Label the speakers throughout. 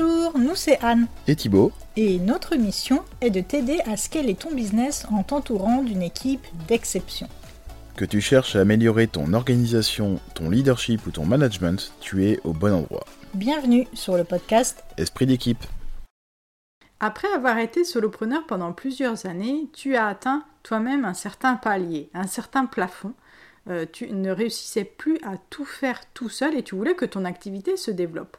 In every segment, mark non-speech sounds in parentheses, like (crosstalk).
Speaker 1: Bonjour, nous c'est Anne.
Speaker 2: Et Thibaut.
Speaker 1: Et notre mission est de t'aider à scaler ton business en t'entourant d'une équipe d'exception.
Speaker 2: Que tu cherches à améliorer ton organisation, ton leadership ou ton management, tu es au bon endroit.
Speaker 1: Bienvenue sur le podcast
Speaker 2: Esprit d'équipe.
Speaker 3: Après avoir été solopreneur pendant plusieurs années, tu as atteint toi-même un certain palier, un certain plafond. Euh, tu ne réussissais plus à tout faire tout seul et tu voulais que ton activité se développe.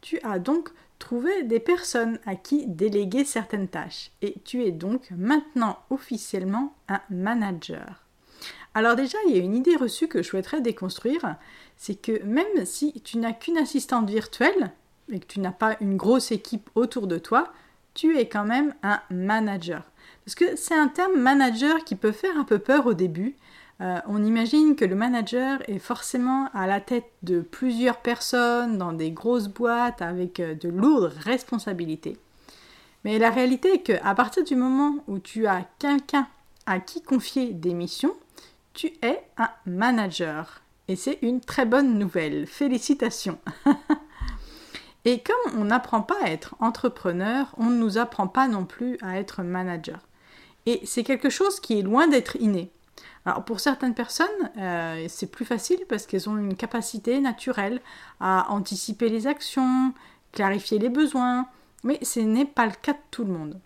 Speaker 3: Tu as donc trouvé des personnes à qui déléguer certaines tâches et tu es donc maintenant officiellement un manager. Alors déjà, il y a une idée reçue que je souhaiterais déconstruire, c'est que même si tu n'as qu'une assistante virtuelle et que tu n'as pas une grosse équipe autour de toi, tu es quand même un manager. Parce que c'est un terme manager qui peut faire un peu peur au début, euh, on imagine que le manager est forcément à la tête de plusieurs personnes dans des grosses boîtes avec euh, de lourdes responsabilités. Mais la réalité est qu'à partir du moment où tu as quelqu'un à qui confier des missions, tu es un manager. Et c'est une très bonne nouvelle. Félicitations. (laughs) Et comme on n'apprend pas à être entrepreneur, on ne nous apprend pas non plus à être manager. Et c'est quelque chose qui est loin d'être inné. Alors pour certaines personnes, euh, c'est plus facile parce qu'elles ont une capacité naturelle à anticiper les actions, clarifier les besoins, mais ce n'est pas le cas de tout le monde.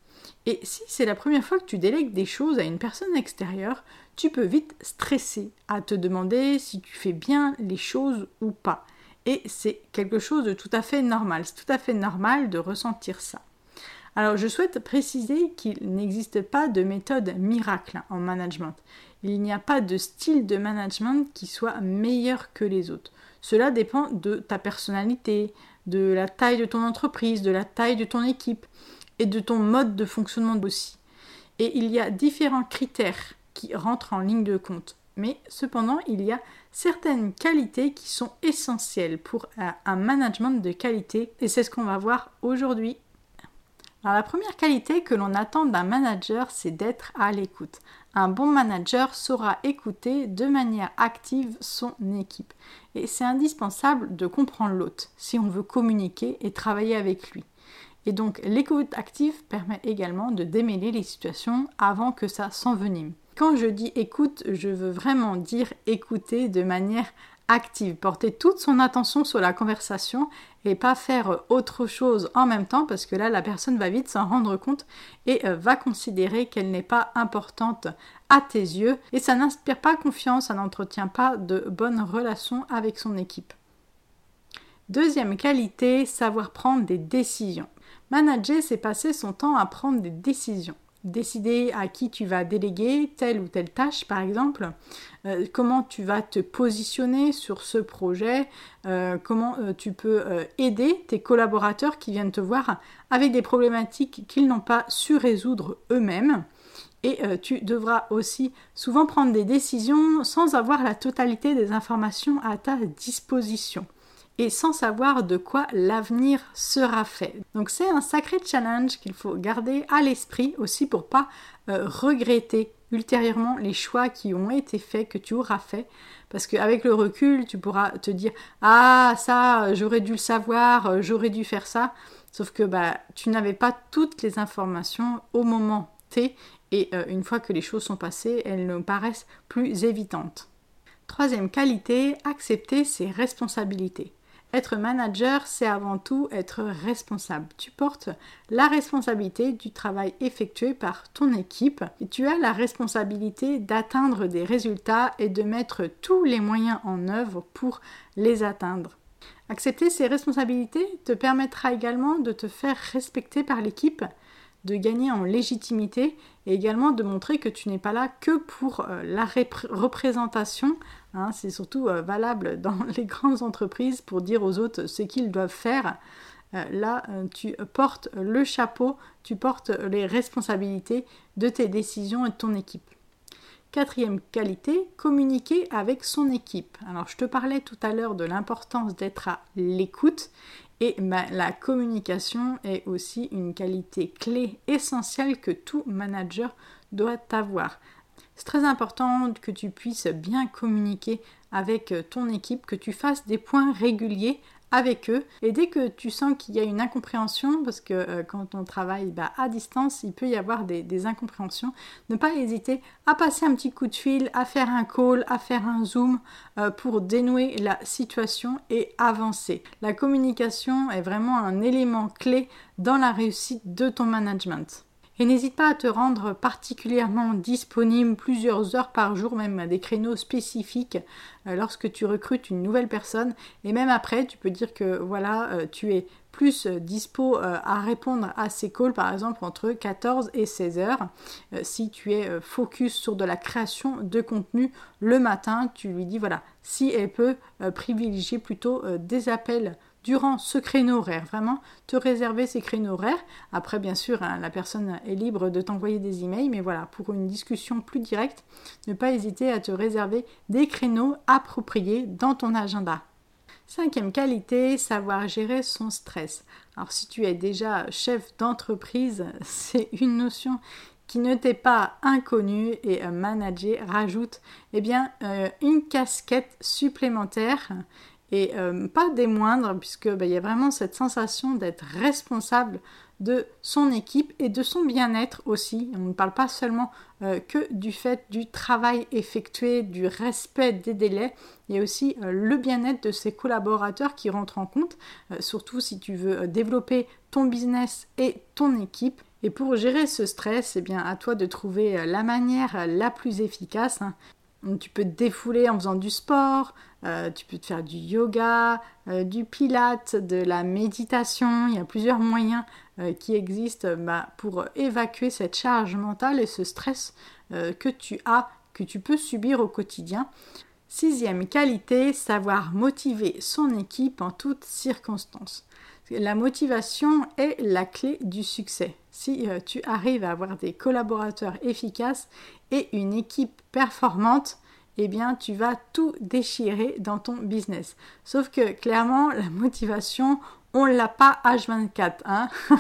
Speaker 3: Et si c'est la première fois que tu délègues des choses à une personne extérieure, tu peux vite stresser à te demander si tu fais bien les choses ou pas. Et c'est quelque chose de tout à fait normal. C'est tout à fait normal de ressentir ça. Alors je souhaite préciser qu'il n'existe pas de méthode miracle en management. Il n'y a pas de style de management qui soit meilleur que les autres. Cela dépend de ta personnalité, de la taille de ton entreprise, de la taille de ton équipe et de ton mode de fonctionnement aussi. Et il y a différents critères qui rentrent en ligne de compte. Mais cependant, il y a certaines qualités qui sont essentielles pour un management de qualité et c'est ce qu'on va voir aujourd'hui la première qualité que l'on attend d'un manager, c'est d'être à l'écoute. Un bon manager saura écouter de manière active son équipe. Et c'est indispensable de comprendre l'autre si on veut communiquer et travailler avec lui. Et donc l'écoute active permet également de démêler les situations avant que ça s'envenime. Quand je dis écoute, je veux vraiment dire écouter de manière active, porter toute son attention sur la conversation et pas faire autre chose en même temps parce que là la personne va vite s'en rendre compte et euh, va considérer qu'elle n'est pas importante à tes yeux et ça n'inspire pas confiance, ça n'entretient pas de bonnes relations avec son équipe. Deuxième qualité, savoir prendre des décisions. Manager, c'est passer son temps à prendre des décisions décider à qui tu vas déléguer telle ou telle tâche, par exemple, euh, comment tu vas te positionner sur ce projet, euh, comment euh, tu peux aider tes collaborateurs qui viennent te voir avec des problématiques qu'ils n'ont pas su résoudre eux-mêmes. Et tu devras aussi souvent prendre des décisions sans avoir la totalité des informations à ta disposition et sans savoir de quoi l'avenir sera fait. Donc c'est un sacré challenge qu'il faut garder à l'esprit aussi pour pas euh, regretter ultérieurement les choix qui ont été faits, que tu auras fait. Parce qu'avec le recul, tu pourras te dire Ah, ça, j'aurais dû le savoir, j'aurais dû faire ça. Sauf que bah, tu n'avais pas toutes les informations au moment T. Et euh, une fois que les choses sont passées, elles nous paraissent plus évidentes. Troisième qualité, accepter ses responsabilités. Être manager, c'est avant tout être responsable. Tu portes la responsabilité du travail effectué par ton équipe et tu as la responsabilité d'atteindre des résultats et de mettre tous les moyens en œuvre pour les atteindre. Accepter ces responsabilités te permettra également de te faire respecter par l'équipe de gagner en légitimité et également de montrer que tu n'es pas là que pour euh, la représentation. Hein. c'est surtout euh, valable (laughs) dans les grandes entreprises pour dire aux autres ce qu'ils doivent faire. Euh, là, tu portes le chapeau, tu portes les responsabilités de tes décisions et de ton équipe. Quatrième qualité, communiquer avec son équipe. Alors je te parlais tout à l'heure de l'importance d'être à l'écoute et la communication est aussi une qualité clé essentielle que tout manager doit avoir. C'est très important que tu puisses bien communiquer avec ton équipe, que tu fasses des points réguliers avec eux. Et dès que tu sens qu'il y a une incompréhension, parce que euh, quand on travaille bah, à distance, il peut y avoir des, incompréhensions, ne pas hésiter à passer un petit coup de fil, à faire un call, à faire un zoom euh, pour dénouer la situation et avancer. La communication est vraiment un élément clé dans la réussite de ton management. Et n'hésite pas à te rendre particulièrement disponible plusieurs heures par jour, même à des créneaux spécifiques euh, lorsque tu recrutes une nouvelle personne. Et même après, tu peux dire que voilà, euh, tu es plus euh, dispo à répondre à ces calls, par exemple entre 14 et 16 heures. si tu es focus sur de la création de contenu le matin, tu lui dis voilà, si elle peut privilégier plutôt des appels durant ce créneau horaire. Vraiment, te réserver ces créneaux horaires. Après, bien sûr, hein, la personne est libre de t'envoyer des emails, mais voilà, pour une discussion plus directe, ne pas hésiter à te réserver des créneaux appropriés dans ton agenda. Cinquième qualité, savoir gérer son stress. Alors si tu es déjà chef d'entreprise, (laughs) c'est une notion qui ne t'est pas inconnue et manager rajoute eh bien, euh, une casquette supplémentaire et euh, pas des moindres, puisque bah, il y a vraiment cette sensation d'être responsable de son équipe et de son bien-être aussi. On ne parle pas seulement euh, que du fait du travail effectué, du respect des délais, il y a aussi euh, le bien-être de ses collaborateurs qui rentrent en compte, surtout si tu veux développer ton business et ton équipe. Et pour gérer ce stress, eh bien, à toi de trouver la manière la plus efficace. Tu peux te défouler en faisant du sport, euh, tu peux te faire du yoga, euh, du pilate, de la méditation. Il y a plusieurs moyens euh, qui existent bah, pour évacuer cette charge mentale et ce stress que tu as, que tu peux subir au quotidien. Sixième qualité, savoir motiver son équipe en toutes circonstances. La motivation est la clé du succès. Si tu arrives à avoir des collaborateurs efficaces et une équipe performante, eh tu vas tout déchirer dans ton business. Sauf que clairement, la motivation, on l'a pas H24. Hein (laughs)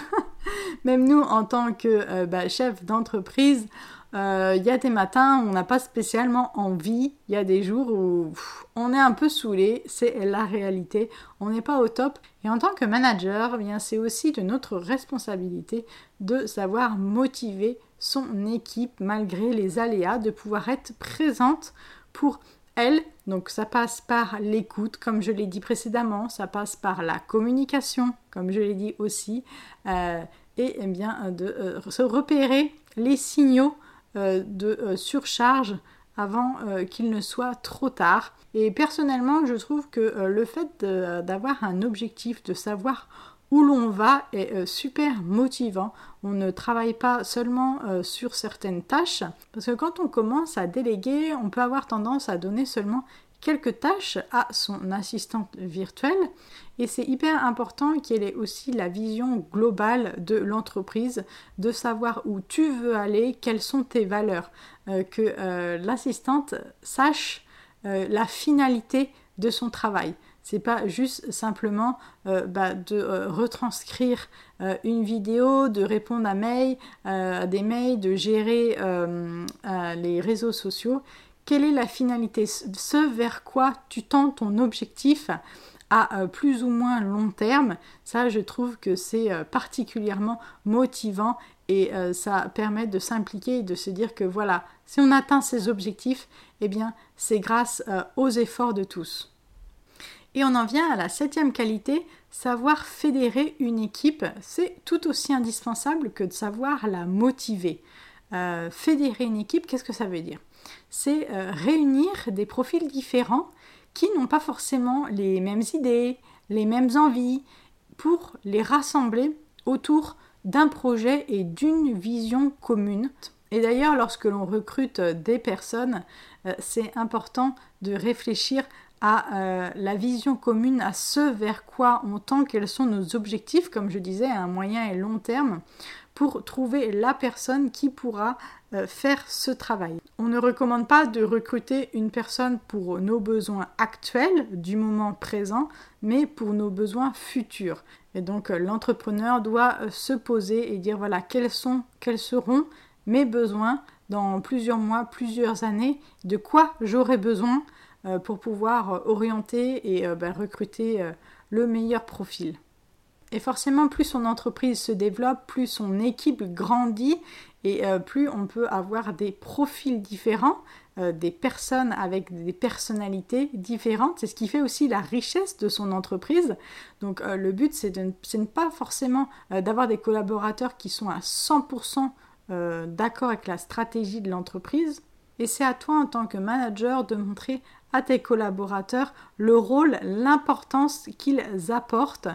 Speaker 3: Même nous, en tant que euh, bah, chef d'entreprise, il euh, y a des matins où on n'a pas spécialement envie, il y a des jours où on est un peu saoulé, c'est la réalité, on n'est pas au top. Et en tant que manager, eh bien c'est aussi de notre responsabilité de savoir motiver son équipe malgré les aléas, de pouvoir être présente pour elle. Donc ça passe par l'écoute, comme je l'ai dit précédemment, ça passe par la communication, comme je l'ai dit aussi, euh, et eh bien de euh, se repérer les signaux de surcharge avant qu'il ne soit trop tard. Et personnellement, je trouve que le fait d'avoir un objectif, de savoir où l'on va est euh, super motivant. On ne travaille pas seulement euh, sur certaines tâches, parce que quand on commence à déléguer, on peut avoir tendance à donner seulement quelques tâches à son assistante virtuelle et c'est hyper important qu'elle ait aussi la vision globale de l'entreprise, de savoir où tu veux aller, quelles sont tes valeurs, euh, que l'assistante sache la finalité de son travail. C'est pas juste simplement euh, bah, de euh, retranscrire euh, une vidéo, de répondre à des mails, de gérer les réseaux sociaux. Quelle est la finalité? Ce vers quoi tu tends ton objectif? À plus ou moins long terme, ça je trouve que c'est particulièrement motivant et ça permet de s'impliquer et de se dire que voilà, si on atteint ces objectifs, eh bien c'est grâce aux efforts de tous. Et on en vient à la septième qualité, savoir fédérer une équipe, c'est tout aussi indispensable que de savoir la motiver. Euh, fédérer une équipe, qu'est-ce que ça veut dire? C'est euh, réunir des profils différents qui n'ont pas forcément les mêmes idées, les mêmes envies, pour les rassembler autour d'un projet et d'une vision commune. Et d'ailleurs, lorsque l'on recrute des personnes, euh, c'est important de réfléchir à euh, la vision commune, à ce vers quoi on tend, quels sont nos objectifs, comme je disais, à un moyen et long terme, pour trouver la personne qui pourra euh, faire ce travail. On ne recommande pas de recruter une personne pour nos besoins actuels du moment présent, mais pour nos besoins futurs. Et donc euh, l'entrepreneur doit se poser et dire voilà quels sont, quels seront mes besoins dans plusieurs mois, plusieurs années, de quoi j'aurai besoin euh, pour pouvoir euh, orienter et euh, ben, recruter le meilleur profil. Et forcément, plus son entreprise se développe, plus son équipe grandit et euh, plus on peut avoir des profils différents, euh, des personnes avec des personnalités différentes. C'est ce qui fait aussi la richesse de son entreprise. Donc euh, le but, c'est de, ne pas forcément d'avoir des collaborateurs qui sont à 100% d'accord avec la stratégie de l'entreprise. Et c'est à toi en tant que manager de montrer à tes collaborateurs le rôle, l'importance qu'ils apportent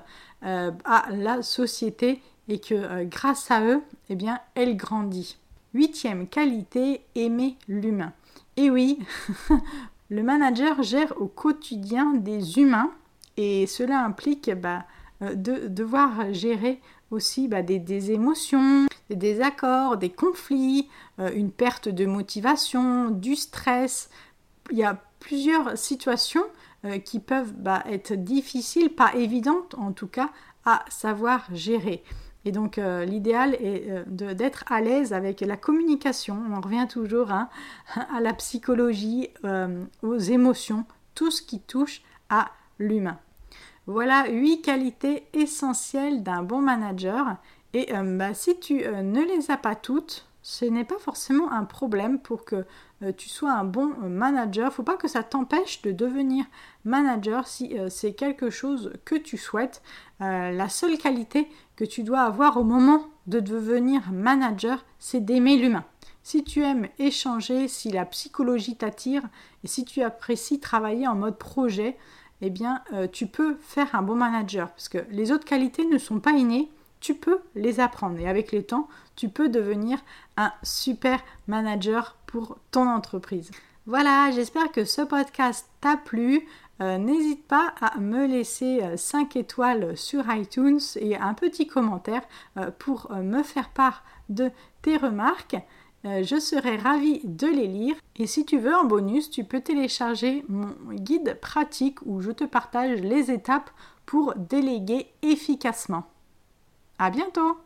Speaker 3: euh, à la société et que euh, grâce à eux, eh bien, elle grandit. Huitième qualité, aimer l'humain. Et oui, (laughs) le manager gère au quotidien des humains et cela implique bah, euh, de devoir gérer aussi bah, des, des, émotions, des désaccords, des conflits, une perte de motivation, du stress. Il y a plusieurs situations euh, qui peuvent bah, être difficiles, pas évidentes en tout cas, à savoir gérer. Et donc euh, l'idéal est euh, d'être à l'aise avec la communication. On revient toujours hein, (laughs) à la psychologie, aux émotions, tout ce qui touche à l'humain. Voilà huit qualités essentielles d'un bon manager. Et bah, si tu ne les as pas toutes, ce n'est pas forcément un problème pour que euh, tu sois un bon euh, manager. Il ne faut pas que ça t'empêche de devenir manager si euh, c'est quelque chose que tu souhaites. la seule qualité que tu dois avoir au moment de devenir manager, c'est d'aimer l'humain. Si tu aimes échanger, si la psychologie t'attire et si tu apprécies travailler en mode projet, eh bien, tu peux faire un bon manager parce que les autres qualités ne sont pas innées tu peux les apprendre. Et avec le temps, tu peux devenir un super manager pour ton entreprise. Voilà, j'espère que ce podcast t'a plu. Euh, n'hésite pas à me laisser 5 euh, étoiles sur iTunes et un petit commentaire euh, pour me faire part de tes remarques. je serai ravie de les lire. Et si tu veux en bonus, tu peux télécharger mon guide pratique où je te partage les étapes pour déléguer efficacement. À bientôt